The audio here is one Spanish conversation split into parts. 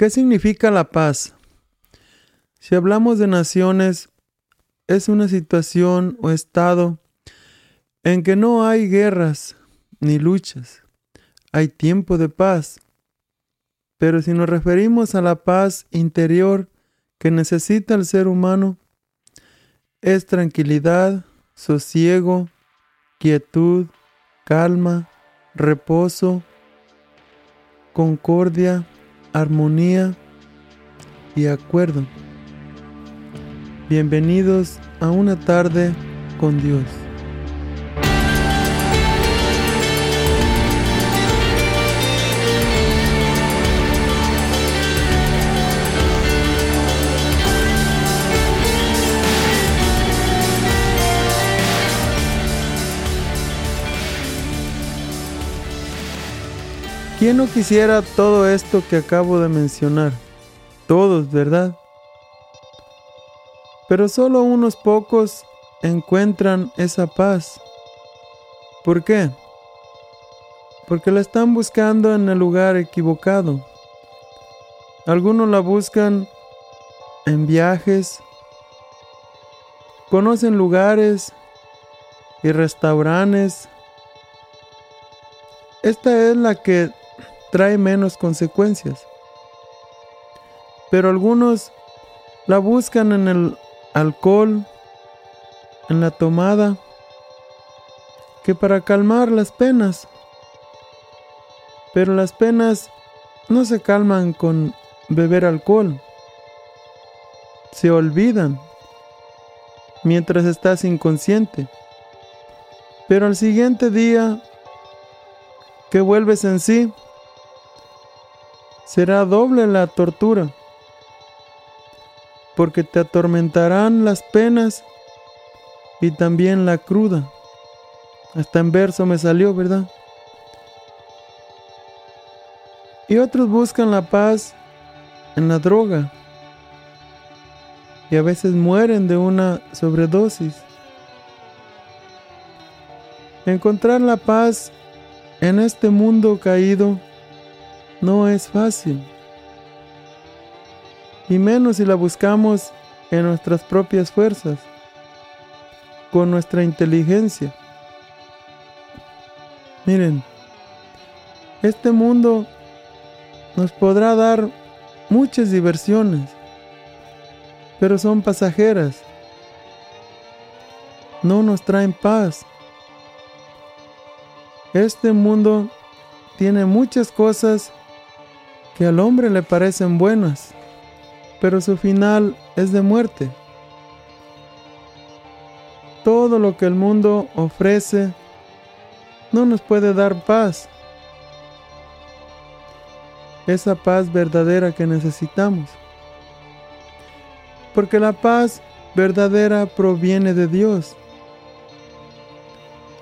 ¿Qué significa la paz? Si hablamos de naciones, es una situación o estado en que no hay guerras ni luchas, hay tiempo de paz. Pero si nos referimos a la paz interior que necesita el ser humano, es tranquilidad, sosiego, quietud, calma, reposo, concordia, armonía y acuerdo. Bienvenidos a una tarde con Dios. ¿Quién no quisiera todo esto que acabo de mencionar? Todos, ¿verdad? Pero solo unos pocos encuentran esa paz. ¿Por qué? Porque la están buscando en el lugar equivocado. Algunos la buscan en viajes, conocen lugares y restaurantes. Esta es la que trae menos consecuencias. Pero algunos la buscan en el alcohol, en la tomada, que para calmar las penas. Pero las penas no se calman con beber alcohol. Se olvidan mientras estás inconsciente. Pero al siguiente día que vuelves en sí, será doble la tortura, porque te atormentarán las penas y también la cruda. Hasta en verso me salió, ¿verdad? Y otros buscan la paz en la droga y a veces mueren de una sobredosis. Encontrar la paz en este mundo caído no es fácil. Y menos si la buscamos en nuestras propias fuerzas, con nuestra inteligencia. Miren, este mundo nos podrá dar muchas diversiones, pero son pasajeras. No nos traen paz. Este mundo tiene muchas cosas que al hombre le parecen buenas, pero su final es de muerte. Todo lo que el mundo ofrece no nos puede dar paz, esa paz verdadera que necesitamos. Porque la paz verdadera proviene de Dios.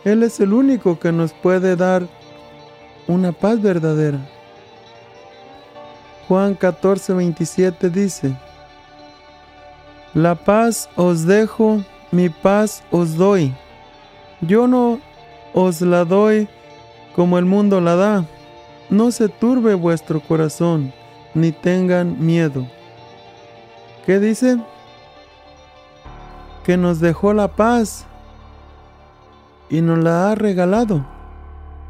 Él es el único que nos puede dar una paz verdadera. Juan 14, 27 dice, La paz os dejo, mi paz os doy. Yo no os la doy como el mundo la da. No se turbe vuestro corazón, ni tengan miedo. ¿Qué dice? Que nos dejó la paz y nos la ha regalado.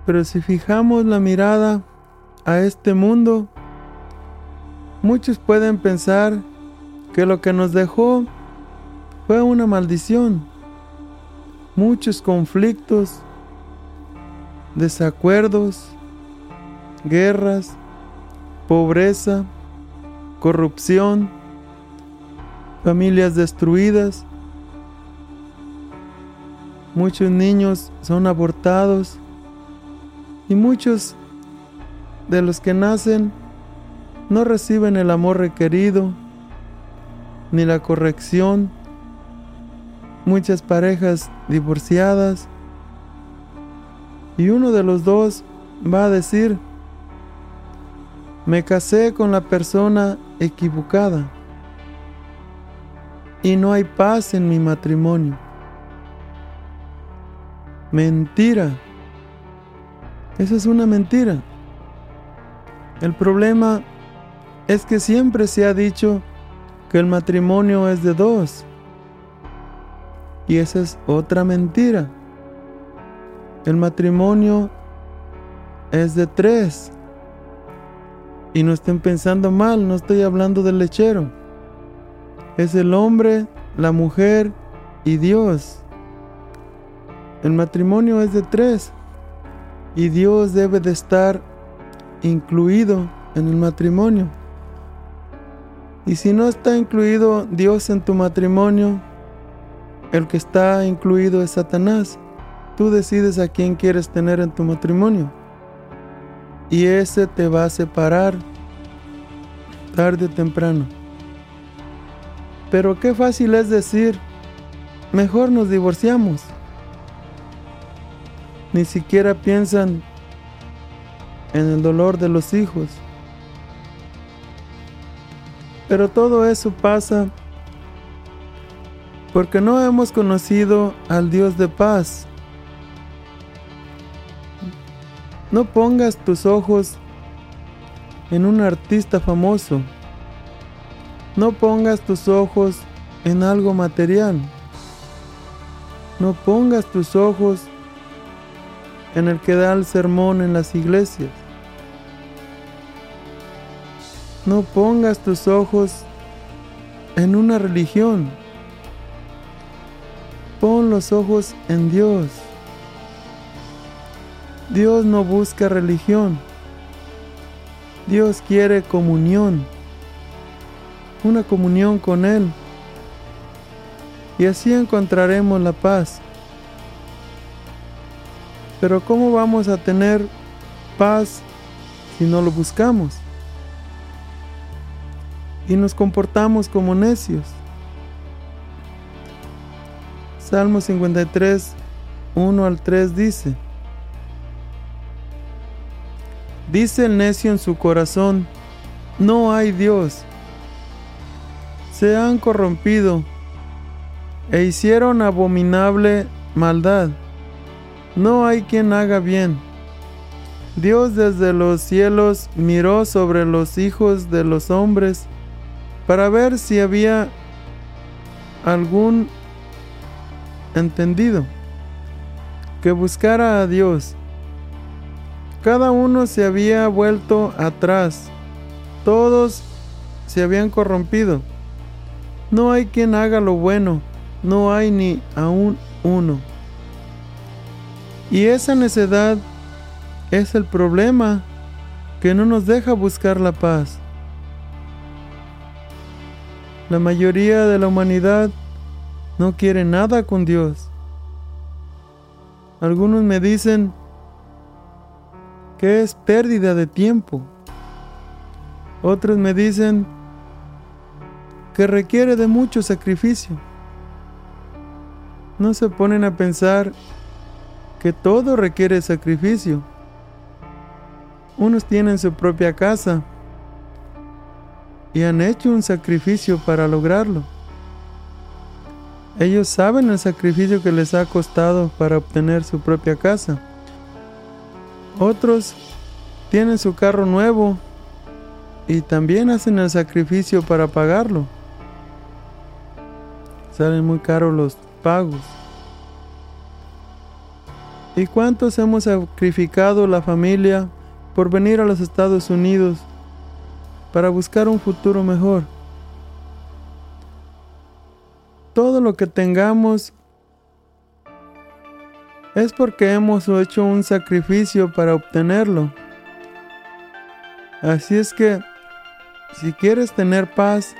Pero si fijamos la mirada a este mundo, Muchos pueden pensar que lo que nos dejó fue una maldición. Muchos conflictos, desacuerdos, guerras, pobreza, corrupción, familias destruidas. Muchos niños son abortados y muchos de los que nacen no reciben el amor requerido ni la corrección. Muchas parejas divorciadas y uno de los dos va a decir, me casé con la persona equivocada y no hay paz en mi matrimonio. Mentira. Esa es una mentira. El problema es que siempre se ha dicho que el matrimonio es de dos. Y esa es otra mentira. El matrimonio es de tres. Y no estén pensando mal, no estoy hablando del lechero. Es el hombre, la mujer y Dios. El matrimonio es de tres. Y Dios debe de estar incluido en el matrimonio. Y si no está incluido Dios en tu matrimonio, el que está incluido es Satanás. Tú decides a quién quieres tener en tu matrimonio. Y ese te va a separar tarde o temprano. Pero qué fácil es decir, mejor nos divorciamos. Ni siquiera piensan en el dolor de los hijos. Pero todo eso pasa porque no hemos conocido al Dios de paz. No pongas tus ojos en un artista famoso. No pongas tus ojos en algo material. No pongas tus ojos en el que da el sermón en las iglesias. No pongas tus ojos en una religión. Pon los ojos en Dios. Dios no busca religión. Dios quiere comunión. Una comunión con Él. Y así encontraremos la paz. Pero ¿cómo vamos a tener paz si no lo buscamos? Y nos comportamos como necios. Salmo 53, 1 al 3 dice, Dice el necio en su corazón, no hay Dios. Se han corrompido e hicieron abominable maldad. No hay quien haga bien. Dios desde los cielos miró sobre los hijos de los hombres para ver si había algún entendido que buscara a Dios. Cada uno se había vuelto atrás, todos se habían corrompido. No hay quien haga lo bueno, no hay ni aún uno. Y esa necedad es el problema que no nos deja buscar la paz. La mayoría de la humanidad no quiere nada con Dios. Algunos me dicen que es pérdida de tiempo. Otros me dicen que requiere de mucho sacrificio. No se ponen a pensar que todo requiere sacrificio. Unos tienen su propia casa, han hecho un sacrificio para lograrlo. Ellos saben el sacrificio que les ha costado para obtener su propia casa. Otros tienen su carro nuevo y también hacen el sacrificio para pagarlo. Salen muy caros los pagos. ¿Y cuántos hemos sacrificado la familia por venir a los Estados Unidos para buscar un futuro mejor. Todo lo que tengamos es porque hemos hecho un sacrificio para obtenerlo. Así es que, si quieres tener paz,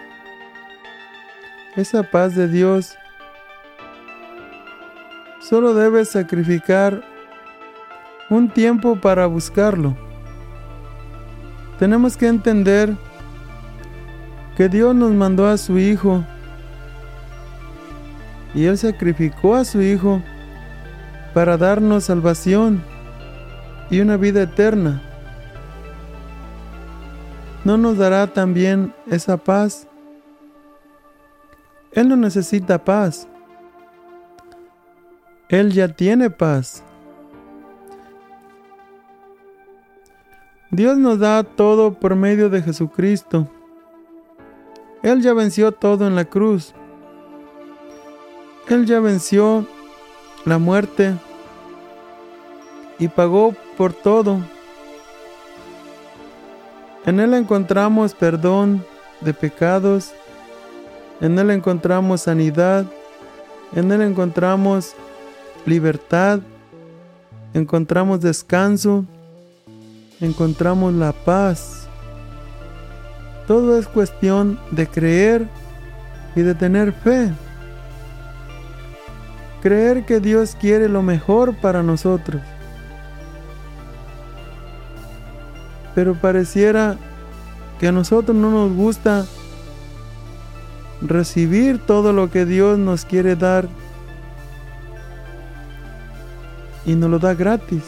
esa paz de Dios, solo debes sacrificar un tiempo para buscarlo. Tenemos que entender que Dios nos mandó a su Hijo y Él sacrificó a su Hijo para darnos salvación y una vida eterna. ¿No nos dará también esa paz? Él no necesita paz. Él ya tiene paz. Dios nos da todo por medio de Jesucristo. Él ya venció todo en la cruz. Él ya venció la muerte y pagó por todo. En Él encontramos perdón de pecados, en Él encontramos sanidad, en Él encontramos libertad, encontramos descanso, encontramos la paz. Todo es cuestión de creer y de tener fe. Creer que Dios quiere lo mejor para nosotros. Pero pareciera que a nosotros no nos gusta recibir todo lo que Dios nos quiere dar y nos lo da gratis.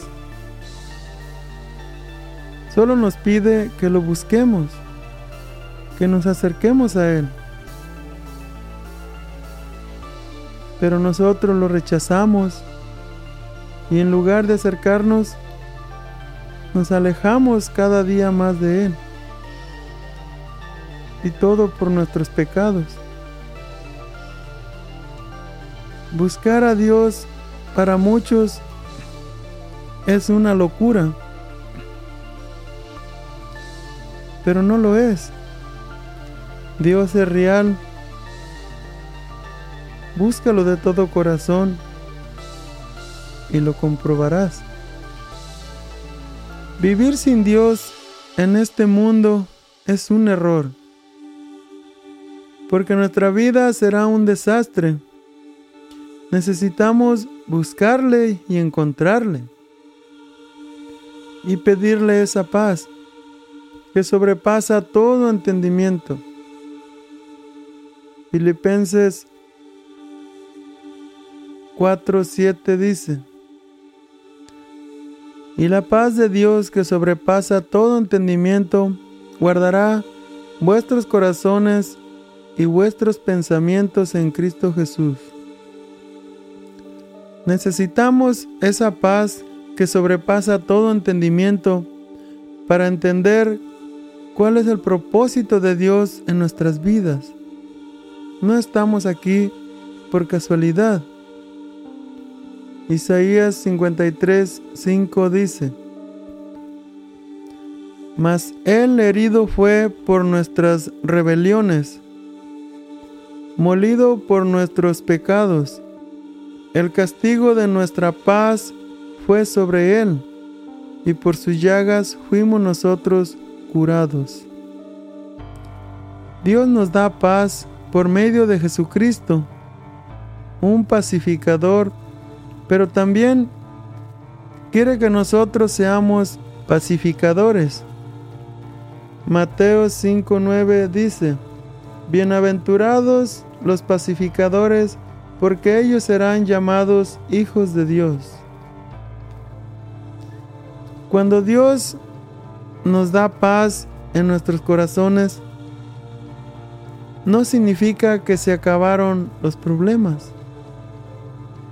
Solo nos pide que lo busquemos, que nos acerquemos a Él. Pero nosotros lo rechazamos y en lugar de acercarnos, nos alejamos cada día más de Él. Y todo por nuestros pecados. Buscar a Dios para muchos es una locura, pero no lo es. Dios es real. Búscalo de todo corazón y lo comprobarás. Vivir sin Dios en este mundo es un error, porque nuestra vida será un desastre. Necesitamos buscarle y encontrarle y pedirle esa paz que sobrepasa todo entendimiento. Filipenses 4:7 dice, y la paz de Dios que sobrepasa todo entendimiento guardará vuestros corazones y vuestros pensamientos en Cristo Jesús. Necesitamos esa paz que sobrepasa todo entendimiento para entender cuál es el propósito de Dios en nuestras vidas. No estamos aquí por casualidad. Isaías 53, 5 dice, Mas Él herido fue por nuestras rebeliones, molido por nuestros pecados. El castigo de nuestra paz fue sobre él, y por sus llagas fuimos nosotros curados. Dios nos da paz por medio de Jesucristo, un pacificador, pero también quiere que nosotros seamos pacificadores. Mateo 5:9 dice, Bienaventurados los pacificadores, porque ellos serán llamados hijos de Dios. Cuando Dios nos da paz en nuestros corazones, no significa que se acabaron los problemas.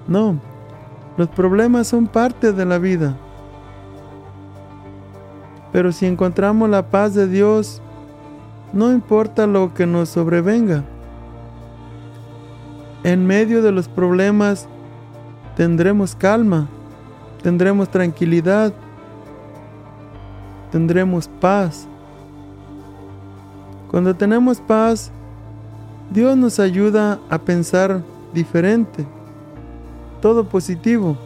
No, los problemas son parte de la vida. Pero si encontramos la paz de Dios, no importa lo que nos sobrevenga. En medio de los problemas tendremos calma, tendremos tranquilidad tendremos paz. Cuando tenemos paz, Dios nos ayuda a pensar diferente, todo positivo.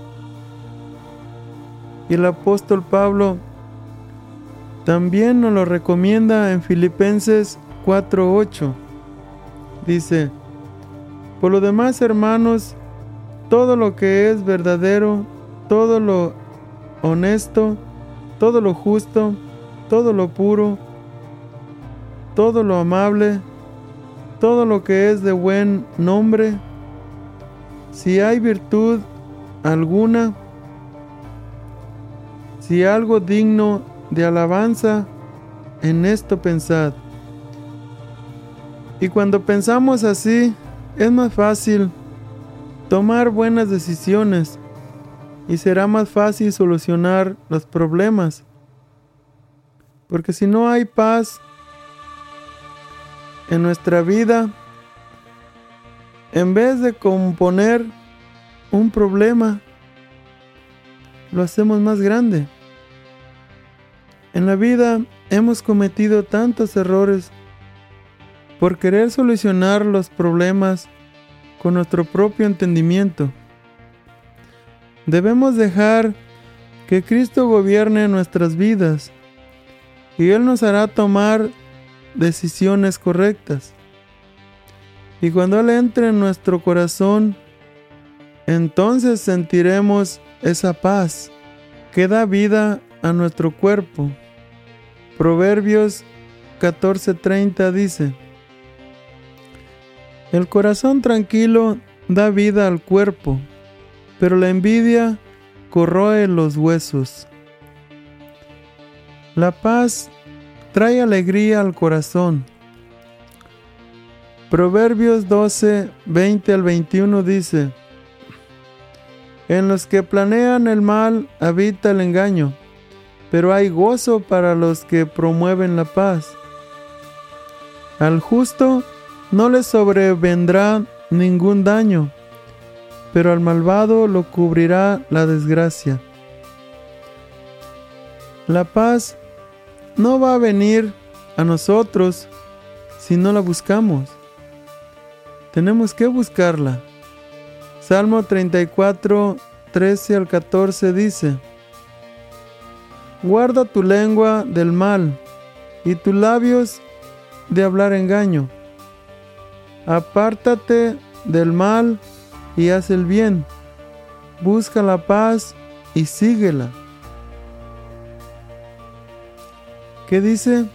Y el apóstol Pablo también nos lo recomienda en Filipenses 4:8. Dice, por lo demás, hermanos, todo lo que es verdadero, todo lo honesto, todo lo justo, todo lo puro, todo lo amable, todo lo que es de buen nombre, si hay virtud alguna, si algo digno de alabanza, en esto pensad. Y cuando pensamos así, es más fácil tomar buenas decisiones y será más fácil solucionar los problemas. Porque si no hay paz en nuestra vida, en vez de componer un problema, lo hacemos más grande. En la vida hemos cometido tantos errores por querer solucionar los problemas con nuestro propio entendimiento. Debemos dejar que Cristo gobierne nuestras vidas y Él nos hará tomar decisiones correctas. Y cuando Él entre en nuestro corazón, entonces sentiremos esa paz que da vida a nuestro cuerpo. Proverbios 14:30 dice, El corazón tranquilo da vida al cuerpo, pero la envidia corroe los huesos. La paz trae alegría al corazón. Proverbios 12, 20 al 21 dice, En los que planean el mal habita el engaño, pero hay gozo para los que promueven la paz. Al justo no le sobrevendrá ningún daño, pero al malvado lo cubrirá la desgracia. La paz no va a venir a nosotros si no la buscamos. Tenemos que buscarla. Salmo 34, 13 al 14 dice, Guarda tu lengua del mal y tus labios de hablar engaño. Apártate del mal y haz el bien. Busca la paz y síguela. ¿Qué dice?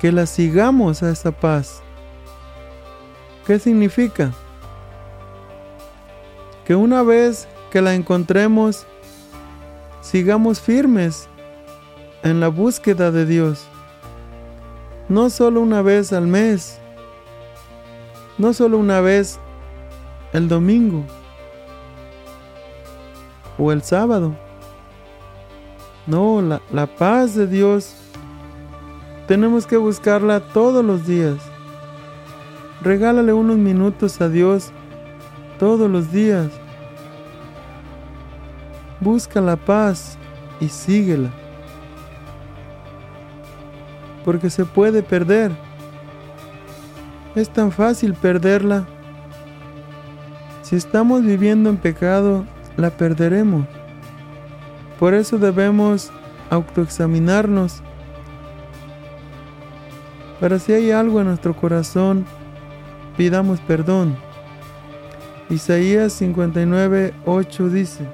Que la sigamos a esa paz. ¿Qué significa? Que una vez que la encontremos, sigamos firmes en la búsqueda de Dios. No solo una vez al mes, no solo una vez el domingo o el sábado. No, la, la paz de Dios tenemos que buscarla todos los días. Regálale unos minutos a Dios todos los días. Busca la paz y síguela. Porque se puede perder. Es tan fácil perderla. Si estamos viviendo en pecado, la perderemos. Por eso debemos autoexaminarnos pero si hay algo en nuestro corazón, pidamos perdón. Isaías 59, 8 dice,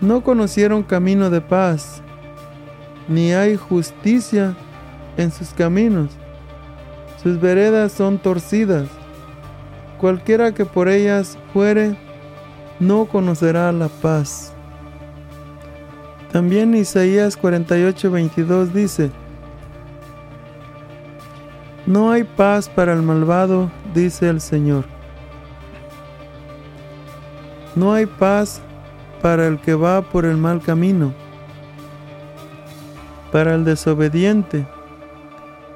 No conocieron camino de paz, ni hay justicia en sus caminos. Sus veredas son torcidas. Cualquiera que por ellas fuere, no conocerá la paz. También Isaías 48, 22 dice, no hay paz para el malvado, dice el Señor. No hay paz para el que va por el mal camino, para el desobediente.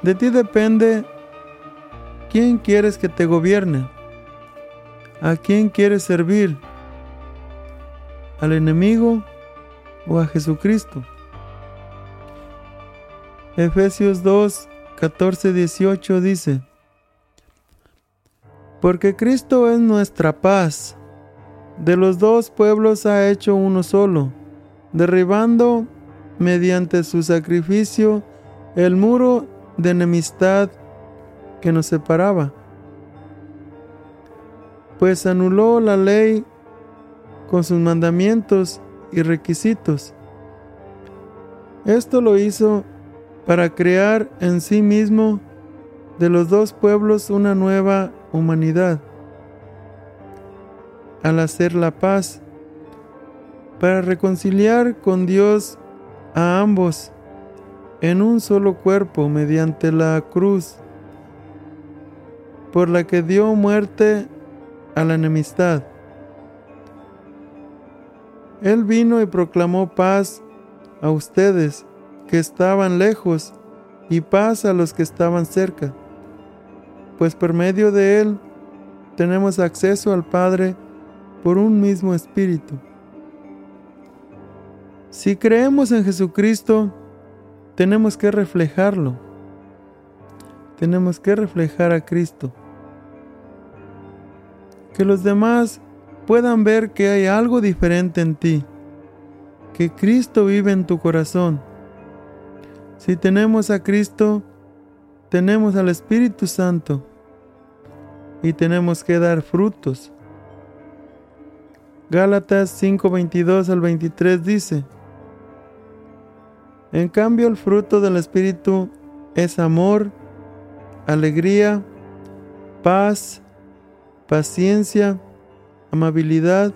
De ti depende quién quieres que te gobierne, a quién quieres servir, al enemigo o a Jesucristo. Efesios 2, 14:18 dice, Porque Cristo es nuestra paz, de los dos pueblos ha hecho uno solo, derribando mediante su sacrificio el muro de enemistad que nos separaba, pues anuló la ley con sus mandamientos y requisitos. Esto lo hizo para crear en sí mismo de los dos pueblos una nueva humanidad. Al hacer la paz, para reconciliar con Dios a ambos en un solo cuerpo mediante la cruz, por la que dio muerte a la enemistad. Él vino y proclamó paz a ustedes que estaban lejos y paz a los que estaban cerca, pues por medio de Él tenemos acceso al Padre por un mismo Espíritu. Si creemos en Jesucristo, tenemos que reflejarlo. Tenemos que reflejar a Cristo. Que los demás puedan ver que hay algo diferente en ti, que Cristo vive en tu corazón. Si tenemos a Cristo, tenemos al Espíritu Santo y tenemos que dar frutos. Gálatas 5:22 al 23 dice, En cambio el fruto del Espíritu es amor, alegría, paz, paciencia, amabilidad,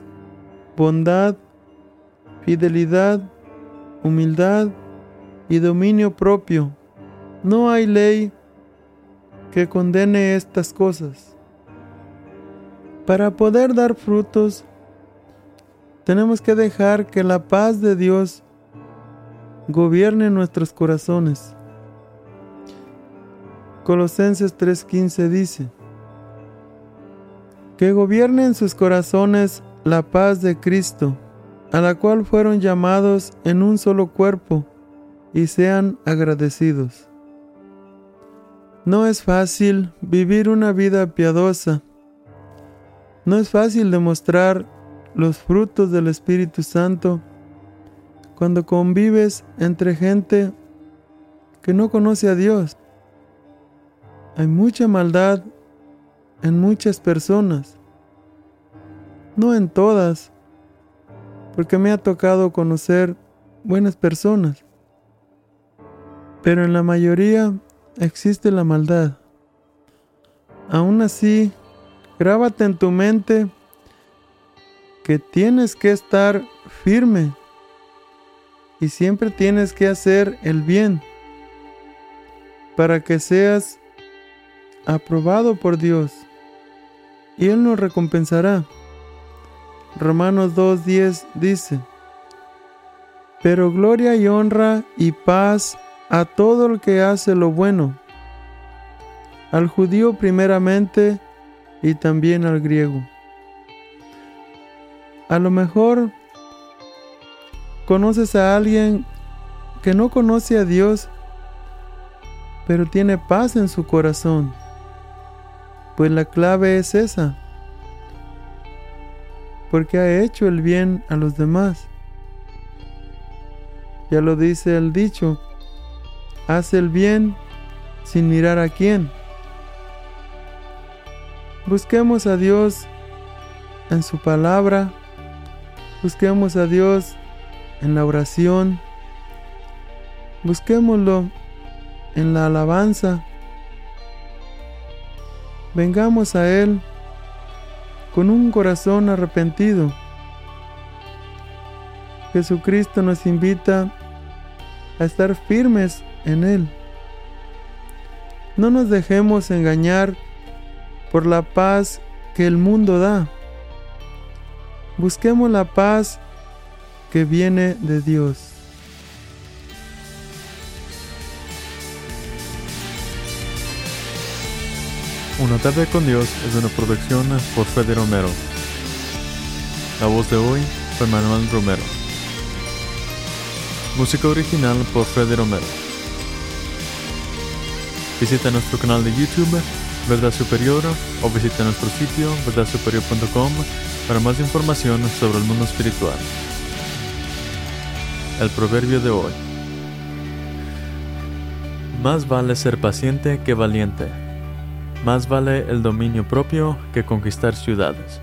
bondad, fidelidad, humildad y dominio propio. No hay ley que condene estas cosas. Para poder dar frutos, tenemos que dejar que la paz de Dios gobierne nuestros corazones. Colosenses 3:15 dice, que gobierne en sus corazones la paz de Cristo, a la cual fueron llamados en un solo cuerpo, y sean agradecidos. No es fácil vivir una vida piadosa. No es fácil demostrar los frutos del Espíritu Santo cuando convives entre gente que no conoce a Dios. Hay mucha maldad en muchas personas, no en todas, porque me ha tocado conocer buenas personas, pero en la mayoría existe la maldad. Aún así, grábate en tu mente que tienes que estar firme y siempre tienes que hacer el bien para que seas aprobado por Dios y Él nos recompensará. Romanos 2.10 dice, Pero gloria y honra y paz a todo el que hace lo bueno, al judío primeramente y también al griego. A lo mejor conoces a alguien que no conoce a Dios, pero tiene paz en su corazón. Pues la clave es esa. Porque ha hecho el bien a los demás. Ya lo dice el dicho. Hace el bien sin mirar a quién. Busquemos a Dios en su palabra. Busquemos a Dios en la oración. Busquémoslo en la alabanza vengamos a Él con un corazón arrepentido. Jesucristo nos invita a estar firmes en Él. No nos dejemos engañar por la paz que el mundo da. Busquemos la paz que viene de Dios. Una tarde con Dios es una producción por Fede Romero. La voz de hoy fue Manuel Romero. Música original por Fede Romero. Visita nuestro canal de YouTube, Verdad Superior, o visita nuestro sitio, verdadsuperior.com, para más información sobre el mundo espiritual. El proverbio de hoy. Más vale ser paciente que valiente. Más vale el dominio propio que conquistar ciudades.